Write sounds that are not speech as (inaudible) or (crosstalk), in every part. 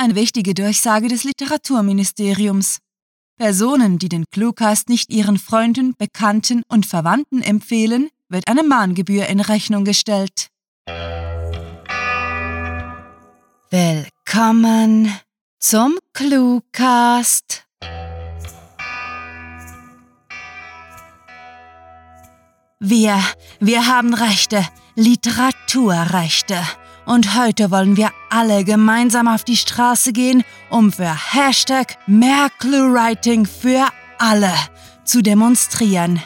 Eine wichtige Durchsage des Literaturministeriums. Personen, die den Cluecast nicht ihren Freunden, Bekannten und Verwandten empfehlen, wird eine Mahngebühr in Rechnung gestellt. Willkommen zum Cluecast. Wir, wir haben Rechte, Literaturrechte. Und heute wollen wir alle gemeinsam auf die Straße gehen, um für Hashtag mehr Cluewriting für alle zu demonstrieren.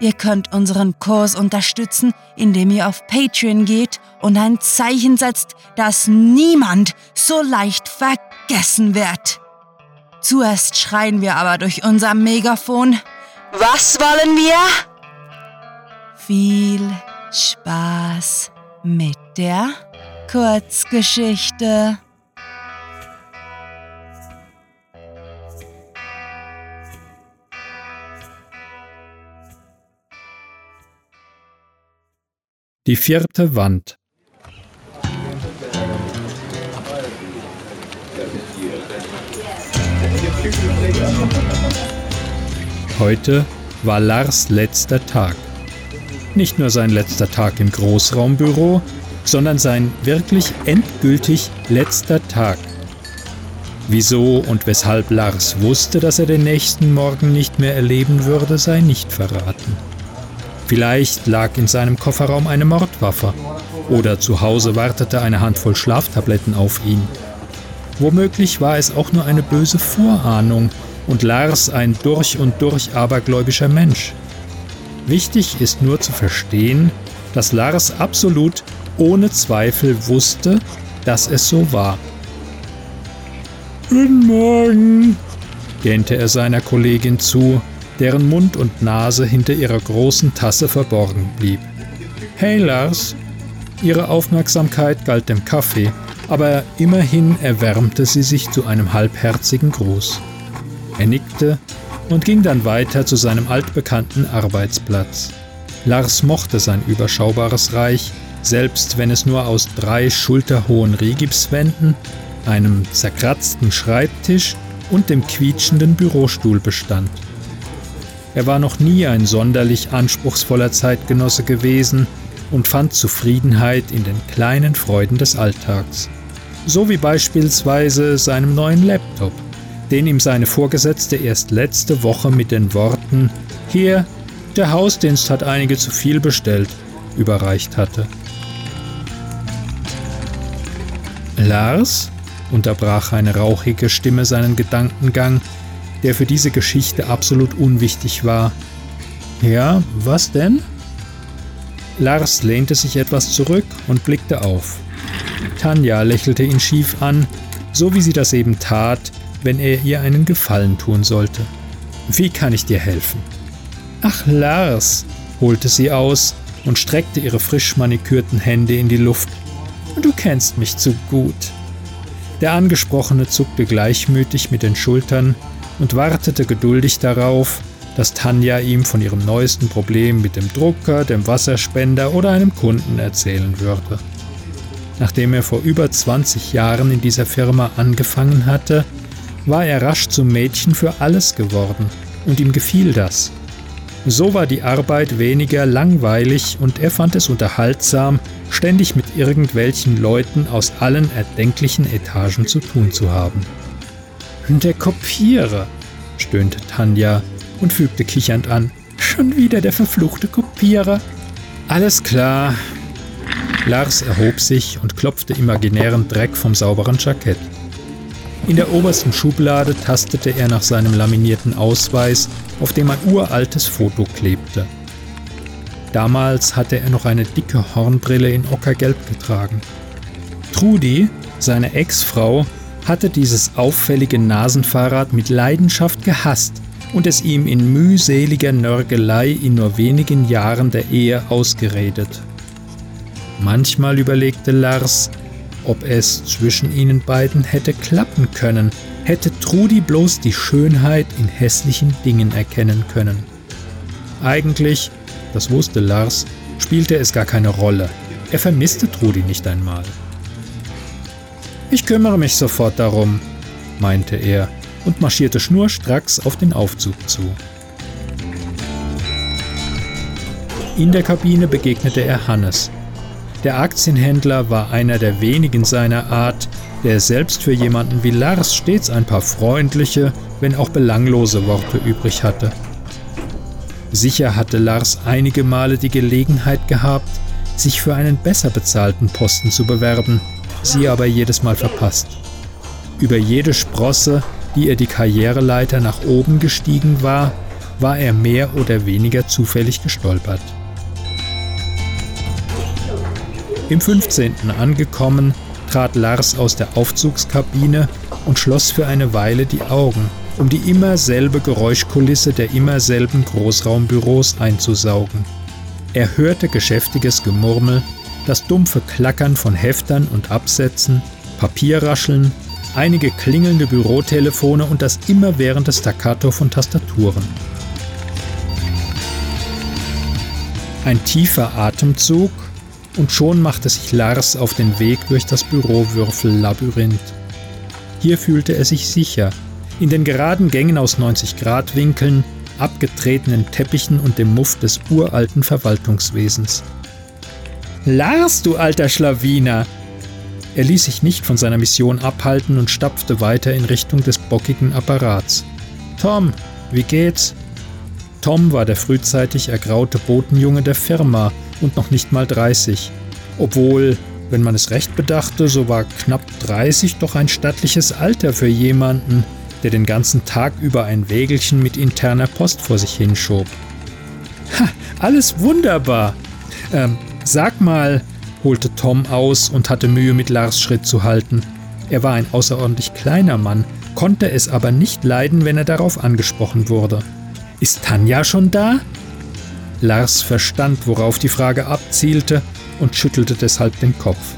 Ihr könnt unseren Kurs unterstützen, indem ihr auf Patreon geht und ein Zeichen setzt, das niemand so leicht vergessen wird. Zuerst schreien wir aber durch unser Megafon. Was wollen wir? Viel Spaß mit der Kurzgeschichte. Die vierte Wand. Heute war Lars letzter Tag. Nicht nur sein letzter Tag im Großraumbüro, sondern sein wirklich endgültig letzter Tag. Wieso und weshalb Lars wusste, dass er den nächsten Morgen nicht mehr erleben würde, sei nicht verraten. Vielleicht lag in seinem Kofferraum eine Mordwaffe oder zu Hause wartete eine Handvoll Schlaftabletten auf ihn. Womöglich war es auch nur eine böse Vorahnung und Lars ein durch und durch abergläubischer Mensch. Wichtig ist nur zu verstehen, dass Lars absolut ohne Zweifel wusste, dass es so war. Guten Morgen, gähnte er seiner Kollegin zu, deren Mund und Nase hinter ihrer großen Tasse verborgen blieb. Hey Lars! Ihre Aufmerksamkeit galt dem Kaffee, aber immerhin erwärmte sie sich zu einem halbherzigen Gruß. Er nickte und ging dann weiter zu seinem altbekannten Arbeitsplatz. Lars mochte sein überschaubares Reich, selbst wenn es nur aus drei schulterhohen Rigipswänden, einem zerkratzten Schreibtisch und dem quietschenden Bürostuhl bestand. Er war noch nie ein sonderlich anspruchsvoller Zeitgenosse gewesen und fand Zufriedenheit in den kleinen Freuden des Alltags. So wie beispielsweise seinem neuen Laptop, den ihm seine Vorgesetzte erst letzte Woche mit den Worten Hier, der Hausdienst hat einige zu viel bestellt, überreicht hatte. Lars? unterbrach eine rauchige Stimme seinen Gedankengang, der für diese Geschichte absolut unwichtig war. Ja, was denn? Lars lehnte sich etwas zurück und blickte auf. Tanja lächelte ihn schief an, so wie sie das eben tat, wenn er ihr einen Gefallen tun sollte. Wie kann ich dir helfen? Ach, Lars, holte sie aus und streckte ihre frisch manikürten Hände in die Luft. Du kennst mich zu gut. Der Angesprochene zuckte gleichmütig mit den Schultern und wartete geduldig darauf, dass Tanja ihm von ihrem neuesten Problem mit dem Drucker, dem Wasserspender oder einem Kunden erzählen würde. Nachdem er vor über 20 Jahren in dieser Firma angefangen hatte, war er rasch zum Mädchen für alles geworden und ihm gefiel das. So war die Arbeit weniger langweilig und er fand es unterhaltsam, ständig mit irgendwelchen Leuten aus allen erdenklichen Etagen zu tun zu haben. Der Kopierer, stöhnte Tanja und fügte kichernd an. Schon wieder der verfluchte Kopierer. Alles klar. Lars erhob sich und klopfte imaginären Dreck vom sauberen Jackett. In der obersten Schublade tastete er nach seinem laminierten Ausweis, auf dem ein uraltes Foto klebte. Damals hatte er noch eine dicke Hornbrille in Ockergelb getragen. Trudi, seine Ex-Frau, hatte dieses auffällige Nasenfahrrad mit Leidenschaft gehasst und es ihm in mühseliger Nörgelei in nur wenigen Jahren der Ehe ausgeredet. Manchmal überlegte Lars, ob es zwischen ihnen beiden hätte klappen können, hätte Trudi bloß die Schönheit in hässlichen Dingen erkennen können. Eigentlich, das wusste Lars, spielte es gar keine Rolle. Er vermisste Trudi nicht einmal. Ich kümmere mich sofort darum, meinte er und marschierte schnurstracks auf den Aufzug zu. In der Kabine begegnete er Hannes. Der Aktienhändler war einer der wenigen seiner Art, der selbst für jemanden wie Lars stets ein paar freundliche, wenn auch belanglose Worte übrig hatte. Sicher hatte Lars einige Male die Gelegenheit gehabt, sich für einen besser bezahlten Posten zu bewerben, sie aber jedes Mal verpasst. Über jede Sprosse, die er die Karriereleiter nach oben gestiegen war, war er mehr oder weniger zufällig gestolpert. Im 15. angekommen, trat Lars aus der Aufzugskabine und schloss für eine Weile die Augen, um die immer selbe Geräuschkulisse der immer selben Großraumbüros einzusaugen. Er hörte geschäftiges Gemurmel, das dumpfe Klackern von Heftern und Absätzen, Papierrascheln, einige klingelnde Bürotelefone und das immerwährende Staccato von Tastaturen. Ein tiefer Atemzug und schon machte sich Lars auf den Weg durch das Bürowürfellabyrinth. Hier fühlte er sich sicher, in den geraden Gängen aus 90-Grad-Winkeln, abgetretenen Teppichen und dem Muff des uralten Verwaltungswesens. Lars, du alter Schlawiner! Er ließ sich nicht von seiner Mission abhalten und stapfte weiter in Richtung des bockigen Apparats. Tom, wie geht's? Tom war der frühzeitig ergraute Botenjunge der Firma und noch nicht mal 30. Obwohl, wenn man es recht bedachte, so war knapp 30 doch ein stattliches Alter für jemanden, der den ganzen Tag über ein Wägelchen mit interner Post vor sich hinschob. Ha, alles wunderbar. Ähm, sag mal, holte Tom aus und hatte Mühe, mit Lars Schritt zu halten. Er war ein außerordentlich kleiner Mann, konnte es aber nicht leiden, wenn er darauf angesprochen wurde. Ist Tanja schon da? Lars verstand, worauf die Frage abzielte und schüttelte deshalb den Kopf.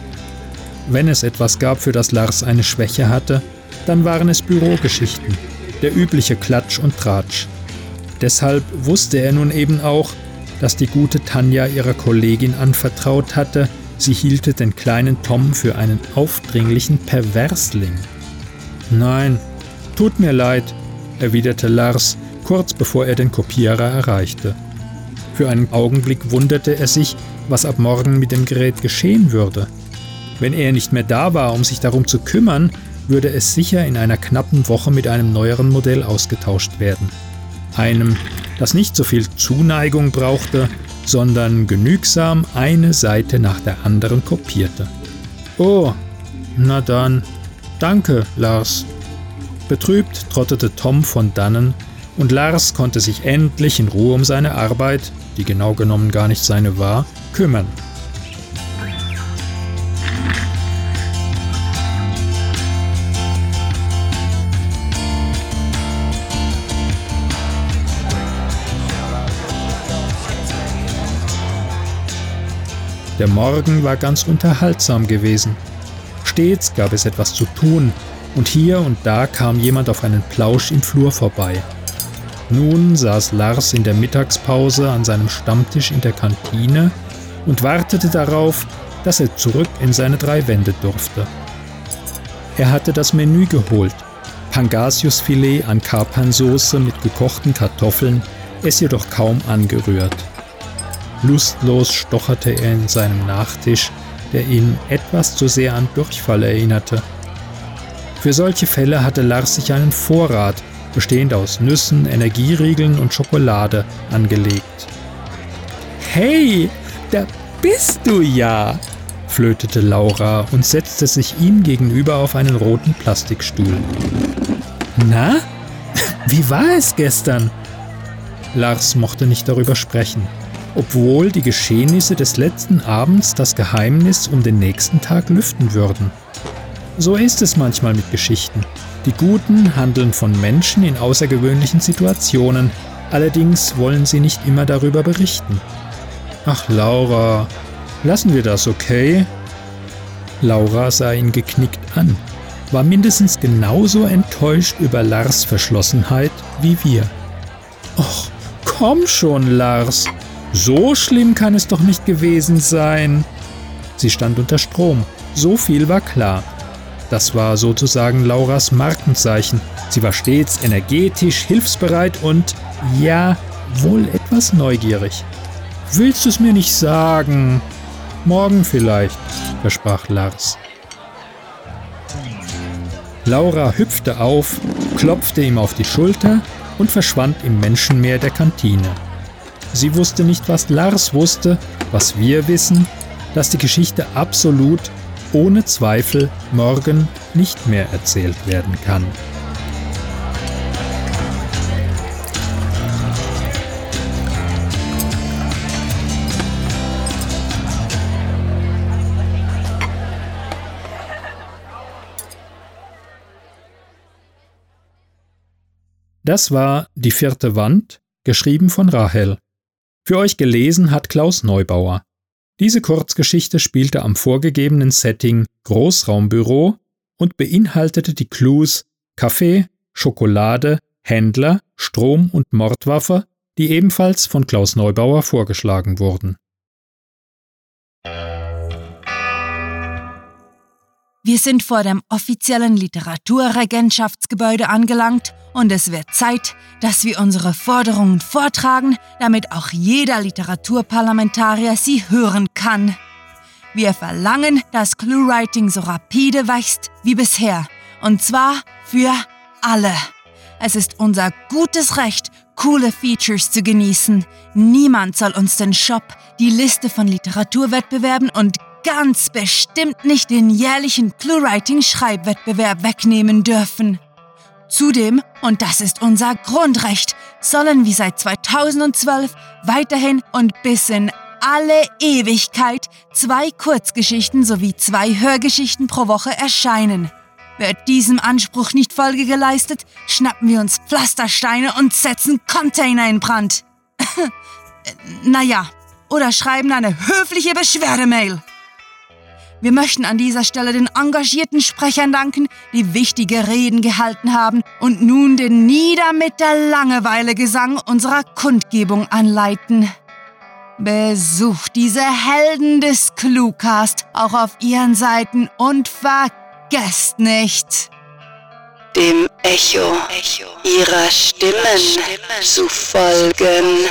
Wenn es etwas gab, für das Lars eine Schwäche hatte, dann waren es Bürogeschichten, der übliche Klatsch und Tratsch. Deshalb wusste er nun eben auch, dass die gute Tanja ihrer Kollegin anvertraut hatte, sie hielte den kleinen Tom für einen aufdringlichen Perversling. Nein, tut mir leid, erwiderte Lars, kurz bevor er den Kopierer erreichte. Für einen Augenblick wunderte er sich, was ab morgen mit dem Gerät geschehen würde. Wenn er nicht mehr da war, um sich darum zu kümmern, würde es sicher in einer knappen Woche mit einem neueren Modell ausgetauscht werden. Einem, das nicht so viel Zuneigung brauchte, sondern genügsam eine Seite nach der anderen kopierte. Oh, na dann, danke, Lars. Betrübt trottete Tom von dannen, und Lars konnte sich endlich in Ruhe um seine Arbeit, die genau genommen gar nicht seine war, kümmern. Der Morgen war ganz unterhaltsam gewesen. Stets gab es etwas zu tun, und hier und da kam jemand auf einen Plausch im Flur vorbei. Nun saß Lars in der Mittagspause an seinem Stammtisch in der Kantine und wartete darauf, dass er zurück in seine drei Wände durfte. Er hatte das Menü geholt, Pangasiusfilet an Kapernsoße mit gekochten Kartoffeln, es jedoch kaum angerührt. Lustlos stocherte er in seinem Nachtisch, der ihn etwas zu sehr an Durchfall erinnerte. Für solche Fälle hatte Lars sich einen Vorrat, bestehend aus Nüssen, Energieriegeln und Schokolade, angelegt. Hey, da bist du ja! flötete Laura und setzte sich ihm gegenüber auf einen roten Plastikstuhl. Na? (laughs) Wie war es gestern? Lars mochte nicht darüber sprechen obwohl die Geschehnisse des letzten Abends das Geheimnis um den nächsten Tag lüften würden. So ist es manchmal mit Geschichten. Die Guten handeln von Menschen in außergewöhnlichen Situationen, allerdings wollen sie nicht immer darüber berichten. Ach Laura, lassen wir das, okay? Laura sah ihn geknickt an, war mindestens genauso enttäuscht über Lars Verschlossenheit wie wir. Och, komm schon, Lars, so schlimm kann es doch nicht gewesen sein. Sie stand unter Strom. So viel war klar. Das war sozusagen Lauras Markenzeichen. Sie war stets energetisch, hilfsbereit und, ja, wohl etwas neugierig. Willst du es mir nicht sagen? Morgen vielleicht, versprach Lars. Laura hüpfte auf, klopfte ihm auf die Schulter und verschwand im Menschenmeer der Kantine. Sie wusste nicht, was Lars wusste, was wir wissen, dass die Geschichte absolut, ohne Zweifel, morgen nicht mehr erzählt werden kann. Das war Die vierte Wand, geschrieben von Rahel. Für euch gelesen hat Klaus Neubauer. Diese Kurzgeschichte spielte am vorgegebenen Setting Großraumbüro und beinhaltete die Clues Kaffee, Schokolade, Händler, Strom und Mordwaffe, die ebenfalls von Klaus Neubauer vorgeschlagen wurden. Wir sind vor dem offiziellen Literaturregentschaftsgebäude angelangt und es wird Zeit, dass wir unsere Forderungen vortragen, damit auch jeder Literaturparlamentarier sie hören kann. Wir verlangen, dass Cluewriting so rapide wächst wie bisher. Und zwar für alle. Es ist unser gutes Recht, coole Features zu genießen. Niemand soll uns den Shop, die Liste von Literaturwettbewerben und ganz bestimmt nicht den jährlichen Cluewriting-Schreibwettbewerb wegnehmen dürfen. Zudem, und das ist unser Grundrecht, sollen wie seit 2012 weiterhin und bis in alle Ewigkeit zwei Kurzgeschichten sowie zwei Hörgeschichten pro Woche erscheinen. Wird diesem Anspruch nicht Folge geleistet, schnappen wir uns Pflastersteine und setzen Container in Brand. (laughs) naja, oder schreiben eine höfliche Beschwerdemail. Wir möchten an dieser Stelle den engagierten Sprechern danken, die wichtige Reden gehalten haben und nun den Nieder mit der Langeweile-Gesang unserer Kundgebung anleiten. Besucht diese Helden des Cluecast auch auf ihren Seiten und vergesst nicht, dem Echo ihrer Stimmen zu folgen.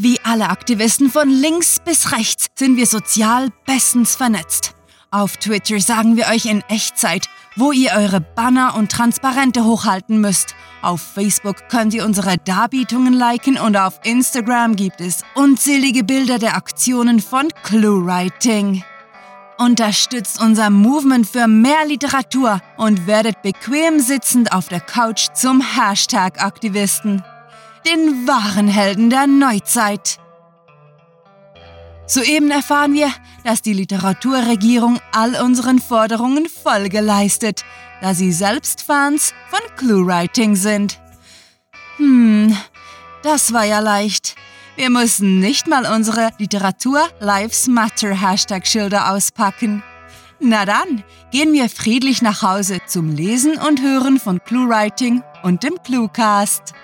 Wie alle Aktivisten von links bis rechts sind wir sozial bestens vernetzt. Auf Twitter sagen wir euch in Echtzeit, wo ihr eure Banner und Transparente hochhalten müsst. Auf Facebook könnt ihr unsere Darbietungen liken und auf Instagram gibt es unzählige Bilder der Aktionen von ClueWriting. Unterstützt unser Movement für mehr Literatur und werdet bequem sitzend auf der Couch zum Hashtag-Aktivisten den wahren Helden der Neuzeit. Soeben erfahren wir, dass die Literaturregierung all unseren Forderungen Folge leistet, da sie selbst Fans von Cluewriting sind. Hm, das war ja leicht. Wir müssen nicht mal unsere Literatur Lives Matter Hashtag Schilder auspacken. Na dann, gehen wir friedlich nach Hause zum Lesen und Hören von Cluewriting und dem Cluecast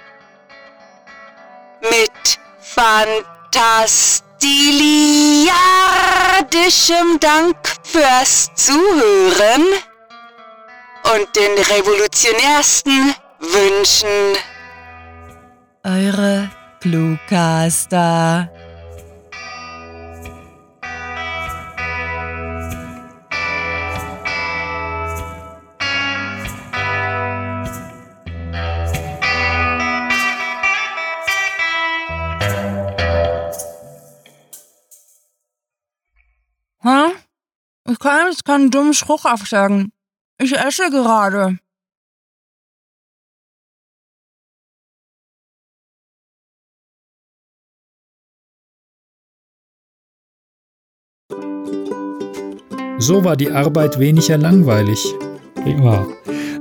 mit fantastiliardischem Dank fürs Zuhören und den revolutionärsten Wünschen. Eure Cluecaster. Ich kann keinen dummen Spruch aufsagen. Ich esse gerade. So war die Arbeit weniger langweilig. Ja.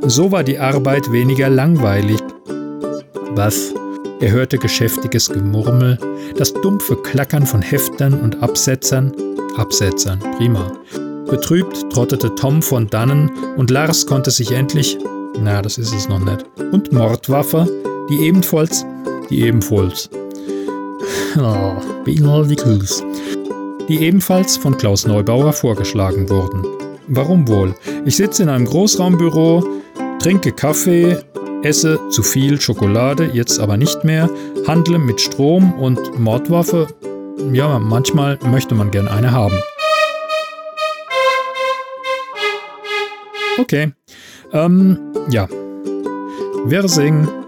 So war die Arbeit weniger langweilig. Was? Er hörte geschäftiges Gemurmel, das dumpfe Klackern von Heftern und Absetzern, Absetzern, prima. Betrübt trottete Tom von dannen und Lars konnte sich endlich, na, das ist es noch nicht, und Mordwaffe, die ebenfalls, die ebenfalls. (laughs) Oh, Beagles. Die ebenfalls von Klaus Neubauer vorgeschlagen wurden. Warum wohl? Ich sitze in einem Großraumbüro, trinke Kaffee, esse zu viel Schokolade, jetzt aber nicht mehr, handle mit Strom und Mordwaffe. Ja, manchmal möchte man gern eine haben. Okay. Ähm, ja. Wir singen